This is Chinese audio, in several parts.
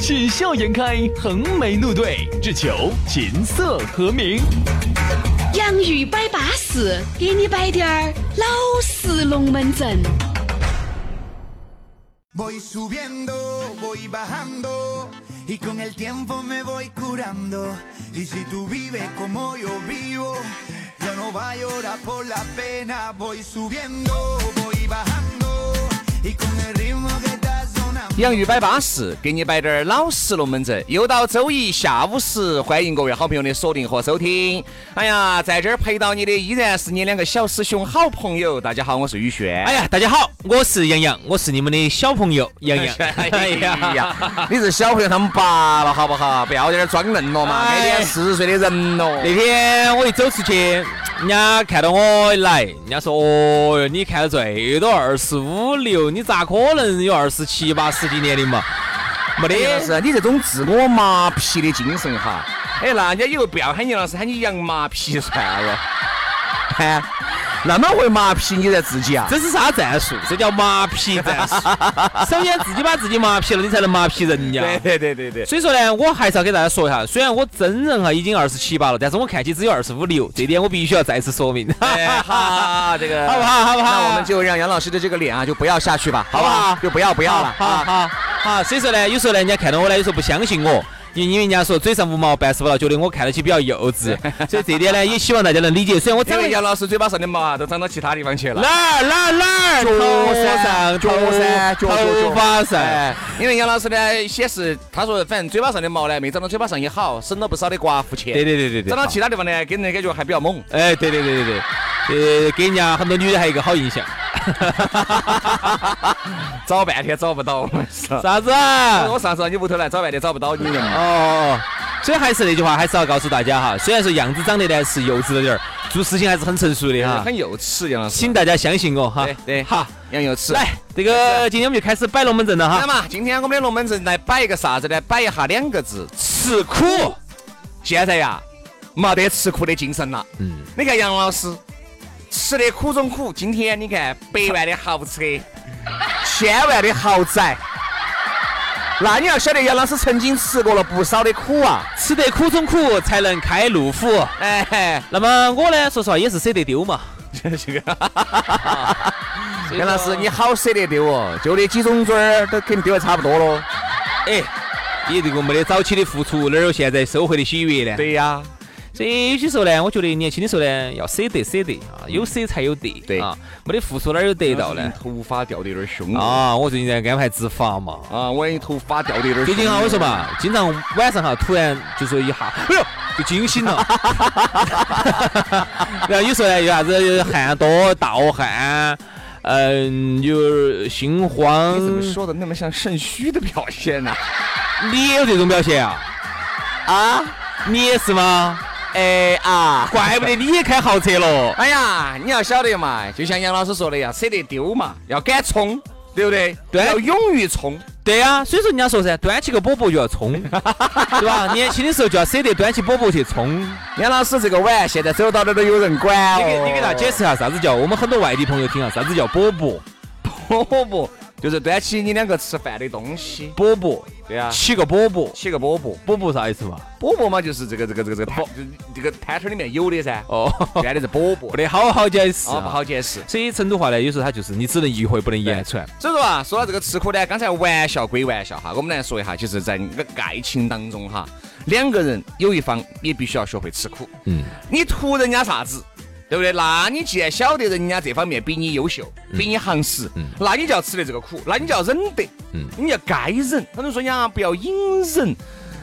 喜笑颜开，横眉怒对，只求琴瑟和鸣。洋芋摆巴士，给你摆点儿老式龙门阵。Voy subiendo, voy bajando y con el tiempo me voy curando. Y si tú vives como yo vivo, yo no voy a llorar por la pena. Voy subiendo, voy bajando y con el ritmo 洋芋摆巴适，给你摆点儿老实龙门阵。又到周一下午时，欢迎各位好朋友的锁定和收听。哎呀，在这儿陪到你的依然是你两个小师兄好朋友。大家好，我是宇轩。哎呀，大家好，我是杨洋，我是你们的小朋友杨洋。哎呀，你是小朋友他们爸了，好不好？不要在这儿装嫩了嘛，那天四十岁的人了。那天我一走出去。人家看到我来，人家说：“哦哟，你看最多二十五六，你咋可能有二十七八十几年龄嘛？没得是，你这种自我麻痹的精神哈。哎，那人家以后不要喊你老师，喊你杨麻痹算了。看。那么会麻痹你在自己啊？这是啥战术？这叫麻痹战术。首先自己把自己麻痹了，你才能麻痹人家。对对对对对。所以说呢，我还是要给大家说一下，虽然我真人哈已经二十七八了，但是我看起只有二十五六，这点我必须要再次说明。好，这个 好不好？好不好？那我们就让杨老师的这个脸啊，就不要下去吧，好不好？就不要不要了。好好好。所以说呢，有时候呢，人家看到我呢，有时候不相信我。因因为人家说嘴上无毛，办事不牢，觉得我看得起比较幼稚，所以这点呢也希望大家能理解。虽然我长得杨老师嘴巴上的毛啊，都长到其他地方去了。哪儿哪儿哪儿？头上、脚上、头发上。因为杨老师呢显示，他说反正嘴巴上的毛呢没长到嘴巴上也好，省了不少的刮胡钱。对对对对对。长到其他地方呢，给人感觉还比较猛。哎，对对对对对，呃，给人家很多女的还有一个好印象。找半天找不到，啥子？我上次到你屋头来找半天找不到你了。哦，所以还是那句话，还是要告诉大家哈，虽然说样子长得呢是幼稚了点儿，做事情还是很成熟的哈，很幼稚杨老师，请大家相信我哈。对对，好，杨幼稚。来，这个今天我们就开始摆龙门阵了哈。来嘛，今天我们的龙门阵来摆一个啥子呢？摆一下两个字，吃苦。现在呀，没得吃苦的精神了。嗯，你看杨老师。吃的苦中苦，今天你看百万的豪车，千万的豪宅，那你要晓得杨老师曾经吃过了不少的苦啊，吃得苦中苦才能开路虎。哎，那么我呢，说实话也是舍得丢嘛。这个，杨老师你好舍得丢哦，就那几种砖儿都肯定丢得差不多了。哎，你这个没得早期的付出，哪有现在收获的喜悦呢？对呀。所以有些时候呢，我觉得年轻的时候呢，要舍得舍得啊，有舍才有得。对啊，没得付出哪有得到呢？头发掉的有点凶啊！我最近在安排植发嘛。啊，我头发掉的有点。最近啊，我说嘛，经常晚上哈，突然就说一下，哎呦，就惊醒了。然后有时候呢，有啥子汗多、盗汗，嗯，有心慌。你怎么说的那么像肾虚的表现呢？你也有这种表现啊？啊，你也是吗？哎啊，怪不得你也开豪车了。哎呀，你要晓得嘛，就像杨老师说的呀，舍得丢嘛，要敢冲，对不对？对，要勇于冲。对呀，所以说人家说噻，端起个饽饽就要冲，对吧？年轻的时候就要舍得端起饽饽去冲。杨老师这个碗现在走到哪都有人管。你给你给他解释下啥子叫？我们很多外地朋友听啊，啥子叫饽饽？饽饽。就是端起你两个吃饭的东西，饽饽，对啊，起个饽饽，起个饽饽，饽饽啥意思嘛？饽饽嘛，就是这个这个这个这个摊，这个摊摊里面有的噻。哦，干的是饽饽，不得好好解释，不好解释。所以成都话呢，有时候它就是你只能意会，不能言传。所以说啊，说到这个吃苦呢，刚才玩笑归玩笑哈，我们来说一下，就是在那个爱情当中哈，两个人有一方也必须要学会吃苦。嗯，你图人家啥子？对不对？那你既然晓得人家这方面比你优秀，比你行实，那你就要吃的这个苦，那你就要忍得，你要该忍。很多人说呀，不要隐忍。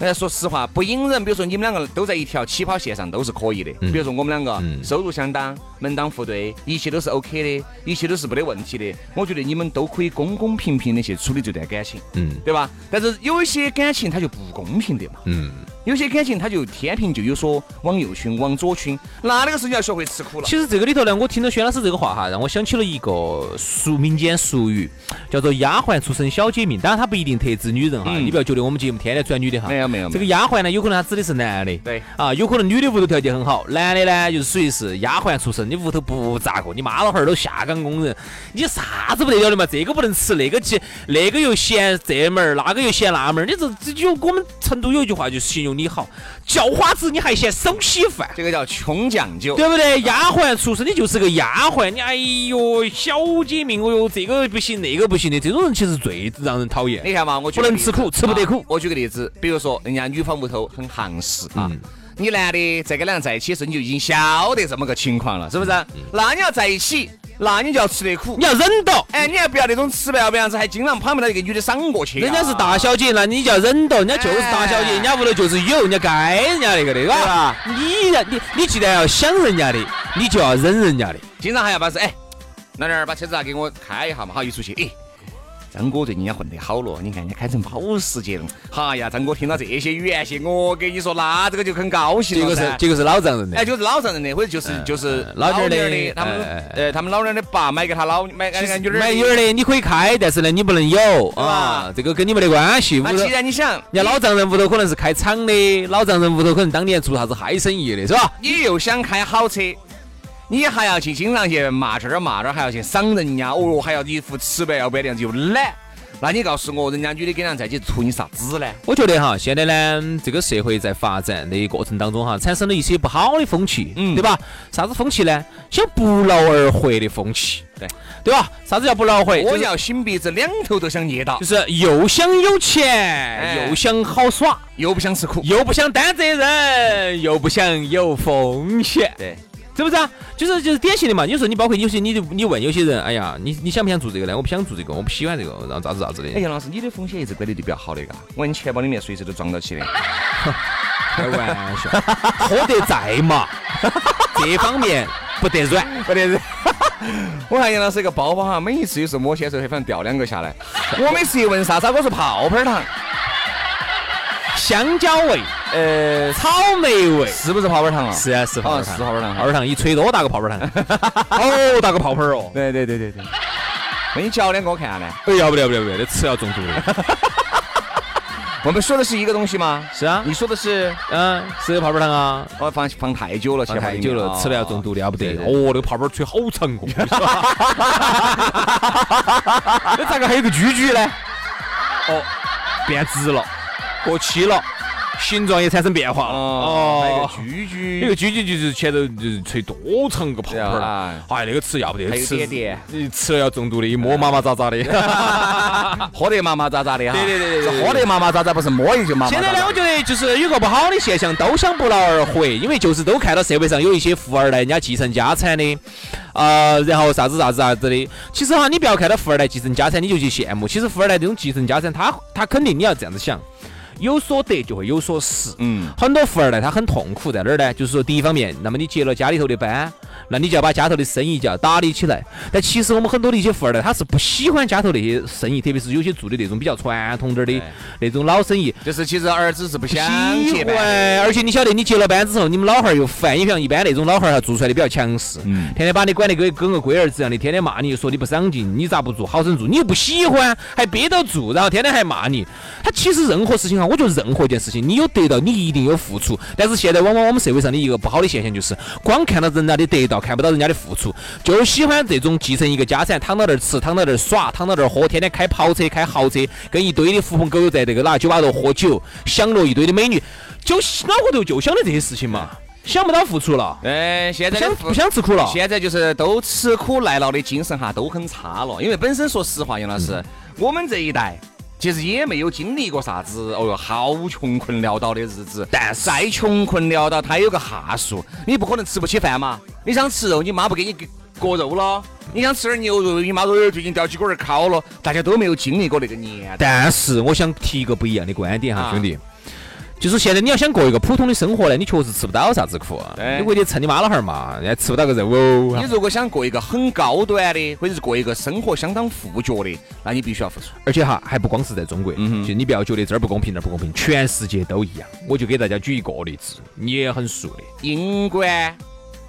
哎，说实话，不隐忍。比如说你们两个都在一条起跑线上，都是可以的。比如说我们两个收入相当，门当户对，一切都是 OK 的，一切都是没得问题的。我觉得你们都可以公公平平的去处理这段感情，嗯，对吧？但是有一些感情它就不公平的嘛，嗯。有些感情他就天平就有所往右倾，往左倾，那那个时候你要学会吃苦了。其实这个里头呢，我听到轩老师这个话哈，让我想起了一个俗民间俗语，叫做“丫鬟出身小姐命”。当然，它不一定特指女人哈，你不要觉得我们节目天天转女的哈。没有没有。这个丫鬟呢，有可能它指的是男的。对。啊，有可能女的屋头条件很好，男的呢就是属于是丫鬟出身，你屋头不咋个，你妈老汉儿都下岗工人，你啥子不得了的嘛？这个不能吃，那个去，那个又嫌这门儿，那个又嫌那门儿，你这这就我们成都有一句话就形容你好。叫花子，你还嫌手稀饭？这个叫穷讲究，对不对？丫鬟出身，你就是个丫鬟，你哎呦，小姐命，哦哟，这个不行，那个不行的，这种人其实最让人讨厌。你看嘛，我不能吃苦，吃不得苦。我举个例子，比如说人家女方屋头很行势啊，你男的在跟两人在一起时，你就已经晓得这么个情况了，是不是？那你要在一起。那你就要吃得苦，你要忍到。哎，你还不要那种吃不要不样子，还经常旁边的一个女的赏过去。人家是大小姐，那你就要忍到。人家就是大小姐，人家屋头就是有，人家该人家那个的，是吧？你你你既然要想人家的，你就要忍人家的。经常还要把是哎，老娘儿把车子啊给我开一下嘛，好一出去，哎。张哥最近也混得好了，你看人家开成保时捷了。哈呀，张哥听到这些语言些，我跟你说，那这个就很高兴了。结果是结果是老丈人的，哎，就是老丈人的，或者就是就是老女儿的，他们呃他们老娘的爸买给他老买给女儿买女儿的，你可以开，但是呢你不能有啊，这个跟你没得关系。那既然你想，人家老丈人屋头可能是开厂的，老丈人屋头可能当年做啥子嗨生意的，是吧？你又想开好车。你还要去经常去骂这儿骂那儿，还要去赏人家，哦哟，还要一副吃白要白的样子，又懒。那你告诉我，人家女的跟人在一起图你啥子呢？我觉得哈，现在呢，这个社会在发展的过程当中哈，产生了一些不好的风气，嗯，对吧？啥子风气呢？想不劳而获的风气，对对吧？啥子叫不劳而获？我要擤鼻子，两头都想捏到，就是又想有钱，又想好耍，又不想吃苦，又不想担责任，又不想有风险，对。是不是啊？就是就是典型的嘛。有时候你包括有些你就你问有些人，哎呀，你你想不想做这个呢？我不想做这个，我不喜欢这个，然后咋子咋子的。哎，杨老师，你的风险一直管理的比较好的，嘎。我你钱包里面随时都装到起的。开玩笑，喝得在嘛，这方面不得软，不得软。我看杨老师一个包包哈，每一次有时候摸起来时候，反正掉两个下来。我每次一问啥子，我说泡泡糖。香蕉味，呃，草莓味，是不是泡泡糖啊？是啊，是泡泡糖，是泡泡糖。泡泡糖一吹多大个泡泡糖？好 大个泡泡哦！对对对对对。那你嚼两个我看下呢？哎，要不了不了不了，这吃要中毒的。我们说的是一个东西吗？是啊。你说的是，嗯，是泡泡糖啊。我放放太久了，放太久了，吃了要中毒的，要不得。哦，那个泡泡吹好长个。那咋个还有个居居呢？哦，变直了。过期了，形状也产生变化了。哦，那个居居，那个居居就是前头就是吹多长个泡泡儿，哎，那个吃要不得，吃你吃了要中毒的，一摸麻麻扎扎的，喝得麻麻扎扎的哈。对对对对，喝得麻麻扎扎，不是摸一就麻麻。现在呢，我觉得就是有个不好的现象，都想不劳而获，因为就是都看到社会上有一些富二代，人家继承家产的，啊，然后啥子啥子啥子的。其实哈，你不要看到富二代继承家产，你就去羡慕。其实富二代这种继承家产，他他肯定你要这样子想。有所得就会有所失，嗯，很多富二代他很痛苦在哪儿呢？就是说第一方面，那么你接了家里头的班。那你就要把家头的生意就要打理起来。但其实我们很多的一些富二代，他是不喜欢家头那些生意，特别是有些做的那种比较传统点的那种老生意。就是其实儿子是不想接班，而且你晓得，你接了班之后，你们老汉儿又烦。你像一般那种老汉儿哈，做出来的比较强势，天天把你管得跟跟个龟儿子一样的，天天骂你，又说你不上进，你咋不做好生做？你又不喜欢，还憋到做，然后天天还骂你。他其实任何事情哈，我觉得任何一件事情，你有得到，你一定有付出。但是现在往往我们社会上的一个不好的现象就是，光看到人家的得到。看不到人家的付出，就喜欢这种继承一个家产，躺到那儿吃，躺到那儿耍，躺到那儿喝，天天开跑车、开豪车，跟一堆的狐朋狗友在这个哪酒吧头喝酒，享乐一堆的美女，就脑壳头就想的这些事情嘛，想不到付出了。嗯，现在想不想吃苦了？现在就是都吃苦耐劳的精神哈，都很差了。因为本身说实话，杨老师，我们这一代。其实也没有经历过啥子，哦哟，好穷困潦倒的日子。但再穷困潦倒，他有个下数，你不可能吃不起饭嘛。你想吃肉，你妈不给你割肉了；你想吃点牛肉，你妈说最近掉几根儿烤了。大家都没有经历过那个年代。但是我想提一个不一样的观点哈，兄弟。就是现在你要想过一个普通的生活呢，你确实吃不到啥子苦，对你回去蹭你妈老汉儿嘛，人家吃不到个肉哦。你如果想过一个很高端的，或者是过一个生活相当富脚的，那你必须要付出。而且哈，还不光是在中国，嗯就你不要觉得这儿不公平那儿不公平，全世界都一样。我就给大家举一个例子，你也很熟的，英国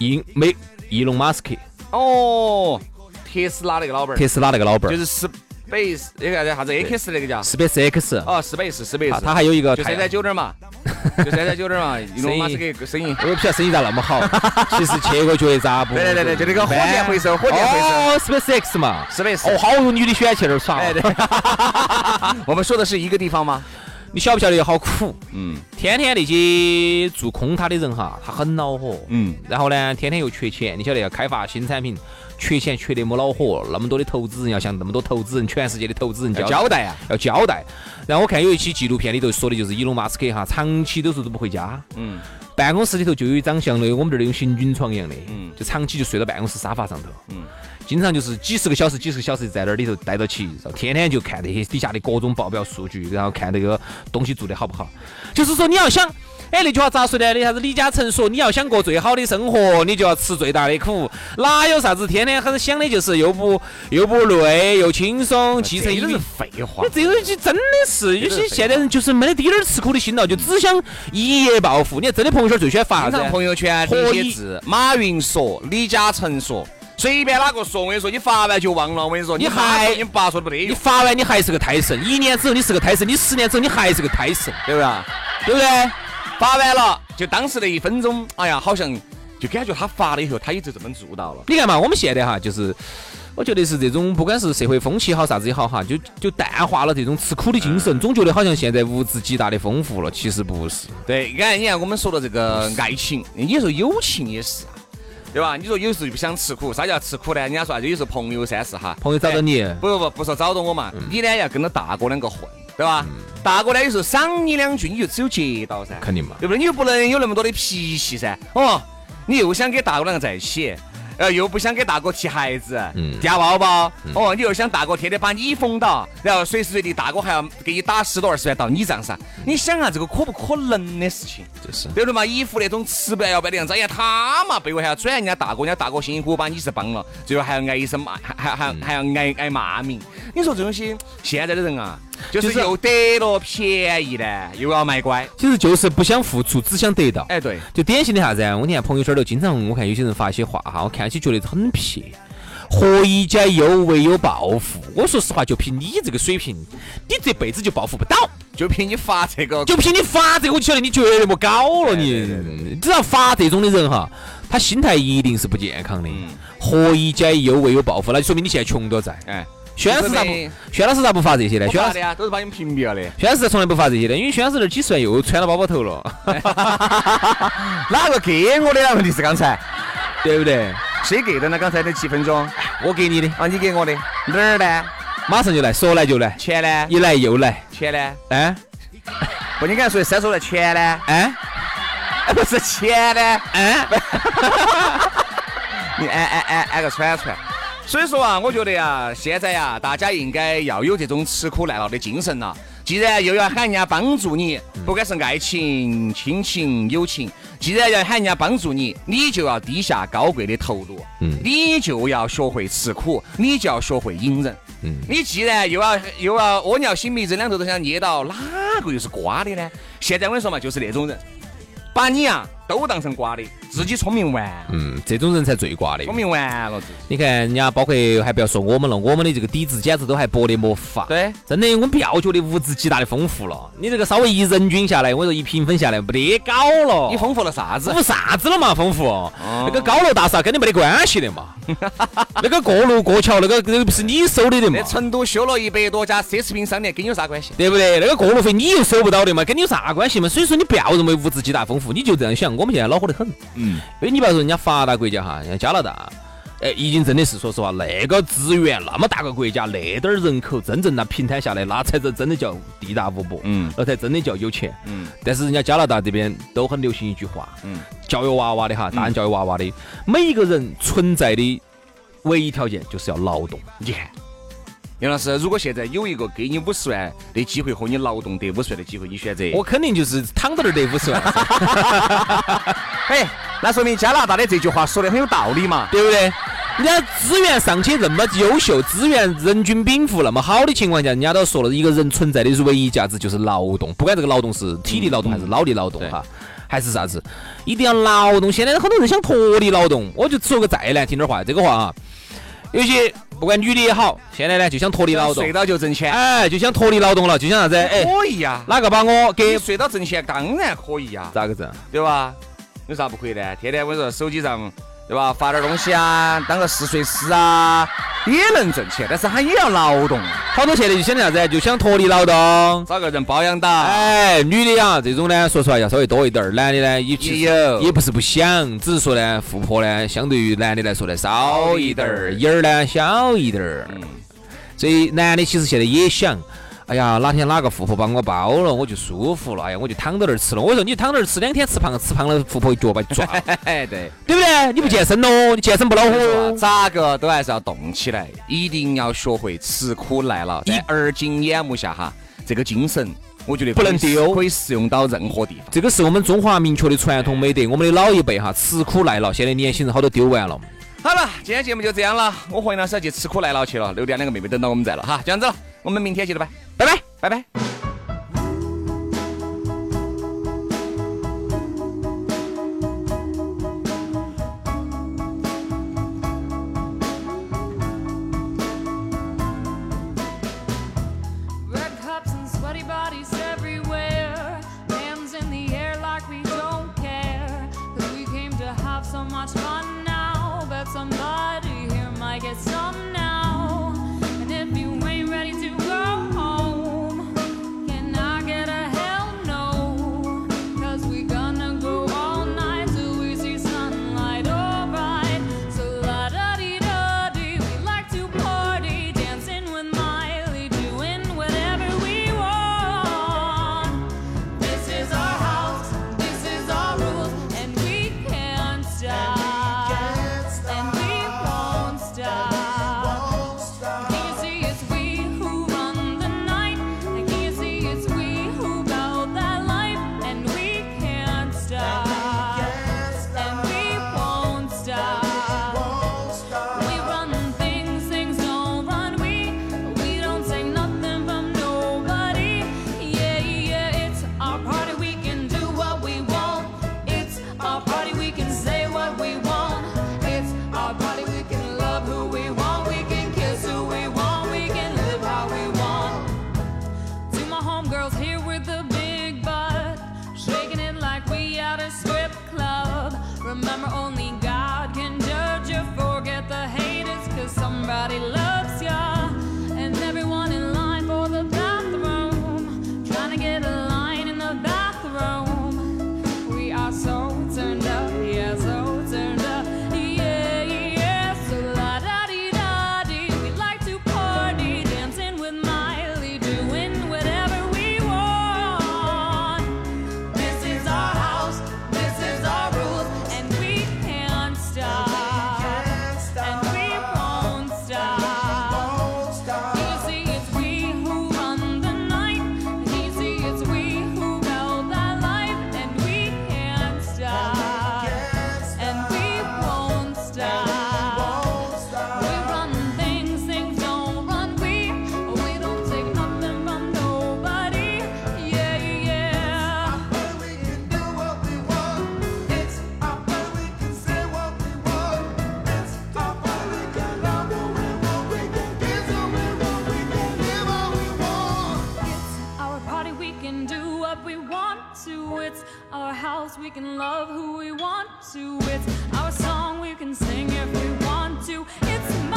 英美伊隆马斯克，哦，特斯拉那个老板儿，特斯拉那个老板儿，就是斯贝斯那个啥子？X 那个叫，Space X，哦，斯贝斯斯贝啊斯，他还有一个就三三九点嘛，就三三九点嘛，伊隆马斯克。我也不晓得生意咋那么好，其实去过觉咋不？对对对对，就那个火箭回收，火箭回收。哦，Space X 嘛，，Space。哦，好多女的喜欢去那儿耍。哎对，我们说的是一个地方吗？你晓不晓得好苦？嗯。天天那些做空它的人哈，他很恼火。嗯，然后呢，天天又缺钱，你晓得要开发新产品，缺钱缺得没恼火。那么多的投资人要向那么多投资人，全世界的投资人要交交代啊。要交代。然后我看有一期纪录片里头说的就是伊隆马斯克哈，长期都是都不回家，嗯办公室里头就有一张像那我们这儿那种行军床一样的，嗯就长期就睡到办公室沙发上头，嗯，经常就是几十个小时、几十个小时在那儿里头待到起，然后天天就看那些底下的各种报表数据，然后看这个东西做得好不好。就是说你要想，哎，那句话咋说的？那啥子李嘉诚说，你要想过最好的生活，你就要吃最大的苦。哪有啥子天天很想的就是又不又不累又轻松，继承一笔这都是废话那。这种东西真的是有些现代人就是没得滴点儿吃苦的心了，就只想一夜暴富。你看真的朋友圈最喜欢发啥子？朋友圈何以那些字，马云说，李嘉诚说，随便哪个说，我跟你说，你发完就忘了。我跟你说，你你还还你爸说的不得你，发完你还是个胎神，一年之后你是个胎神，你十年之后你还是个胎神，对不对？对不对？发完了，就当时那一分钟，哎呀，好像就感觉他发了以后，他也就这么做到了。你看嘛，我们现在哈，就是我觉得是这种，不管是社会风气好，啥子也好哈，就就淡化了这种吃苦的精神，总觉得好像现在物质极大的丰富了，其实不是。对，你看，你看，我们说的这个爱情，你说友情也是啊，对吧？你说有时候就不想吃苦，啥叫吃苦呢？人家说啥子？有时候朋友三四哈，朋友找到你，不不不，不说找到我嘛，你呢要跟着大哥两个混，对吧？大哥呢有时候赏你两句，你就只有接到噻，肯定嘛。对不对？你又不能有那么多的脾气噻，哦，你又想跟大哥两个在一起。呃，又不想给大哥提孩子，嗯夹包包，哦，你又想大哥天天把你封到，然后随时随地大哥还要给你打十多二十万到你账上，你想啊，这个可不可能的事情？就是对不对嘛？一副那种吃不要不要的样子，哎呀，他嘛背后还要转人家大哥，人家大哥辛辛苦苦把你是帮了，最后还要挨一声骂，还还还还要挨挨骂名。你说这东西，现在的人啊，就是又得了便宜呢，又要卖乖。其实就是不想付出，只想得到。哎，对，就典型的啥子啊？我你看朋友圈头经常我看有些人发一些话哈，我看起觉得很撇。何以解忧，唯有暴富。我说实话，就凭你这个水平，你这辈子就暴富不到。就凭你发这个，就凭你发这个，我就晓得你绝对不搞了。对你只要发这种的人哈，他心态一定是不健康的。何以解忧，唯有暴富，那就说明你现在穷多在。哎，轩老师咋不就是？轩老师咋不发这些呢？轩老师，都是把你们屏蔽了的。轩老师从来不发这些的，因为轩老师那几十万又揣到包包头了，哪个给我的啦？问题是刚才对不对？谁给的呢？刚才那几分钟我给你的，啊，你给我的哪儿呢？马上就来，说来就来，钱呢？一来又来。钱呢？哎不，你刚才说的三说来钱呢？哎哎，不是钱呢？哎，你按按按按个串串。所以说啊，我觉得呀，现在呀，大家应该要有这种吃苦耐劳的精神了。既然又要喊人家帮助你，不管是爱情、亲情、友情，既然要喊人家帮助你，你就要低下高贵的头颅，嗯你就要学会吃苦，你就要学会隐忍。嗯你既然又要又要屙尿擤鼻子，两头都想捏到，哪个又是瓜的呢？现在我跟你说嘛，就是那种人，把你啊都当成瓜的，自己聪明完，嗯，这种人才最挂的。聪明完了。你看人家，包括还不要说我们了，我们的这个底子简直都还薄的没法。对，真的，我们不要觉得物质极大的丰富了，你这个稍微一人均下来，我说一平分下来，没得搞了。你丰富了啥子丰？富啥子了嘛？丰富，那个高楼大厦跟你没得关系的嘛。那个过路过桥，那个那个不是你收的的嘛那，成都修了一百多家奢侈品商店，跟你有啥关系？对不对？那个过路费你又收不到的嘛，跟你有啥关系嘛？所以说你不要认为物质极大丰富，你就这样想。我们现在恼火得很，嗯，因为你不要说人家发达国家哈，人家加拿大。哎，已经真的是说实话，那个资源那么大个国家，那点儿人口，真正那平摊下来，那才真真的叫地大物博，嗯那才真的叫有钱。嗯但是人家加拿大这边都很流行一句话，嗯，教育娃娃的哈，大人教育娃娃的，每一个人存在的唯一条件就是要劳动。你看，杨老师，如果现在有一个给你五十万的机会和你劳动得五十万的机会，你选择？我肯定就是躺到那儿得五十万。哎，那说明加拿大的这句话说的很有道理嘛，对不对？人家资源尚且那么优秀，资源人均禀赋那么好的情况下，人家都说了，一个人存在的唯一价值就是劳动，不管这个劳动是体力劳动还是脑力劳动哈，还是啥子，一定要劳动。现在很多人想脱离劳动，我就说个再难听点话，这个话啊，有些。不管女的也好，现在呢就想脱离劳动，睡到就挣钱，哎，就想脱离劳动了，就想啥子？哎，可以呀，哪个把我给睡到挣钱？当然可以呀，咋个挣？对吧？有啥不可以的？天天我说手机上。对吧？发点东西啊，当个试睡师啊，也能挣钱，但是他也要劳动。好多现在就想啥子？就想脱离劳动，找个人包养到。哎，女的呀，这种呢，说实话要稍微多一点儿。男的呢，也也有，也不是不想，只是说呢，富婆呢，相对于男的来说呢，少一点儿，眼儿呢小一点儿。嗯。所以男的其实现在也想。哎呀，哪天哪个富婆帮我包了，我就舒服了。哎呀，我就躺到那儿吃了。我说你躺到那儿吃两天，吃胖吃胖了，富婆一脚把你撞。对，对不对？你不健身喽？你健身不恼火？咋个都还是要动起来，一定要学会吃苦耐劳。在而今眼目下哈，这个精神我觉得不能丢，可以适用到任何地方。这个是我们中华明确的传统美德。我们的老一辈哈，吃苦耐劳，现在年轻人好多丢完了。好了，今天节目就这样了。我和杨老师要去吃苦耐劳去了。六点两个妹妹等到我们在了哈，这样子了，我们明天接着拜，拜拜。拜拜。remember only we can love who we want to. It's our song, we can sing if we want to. It's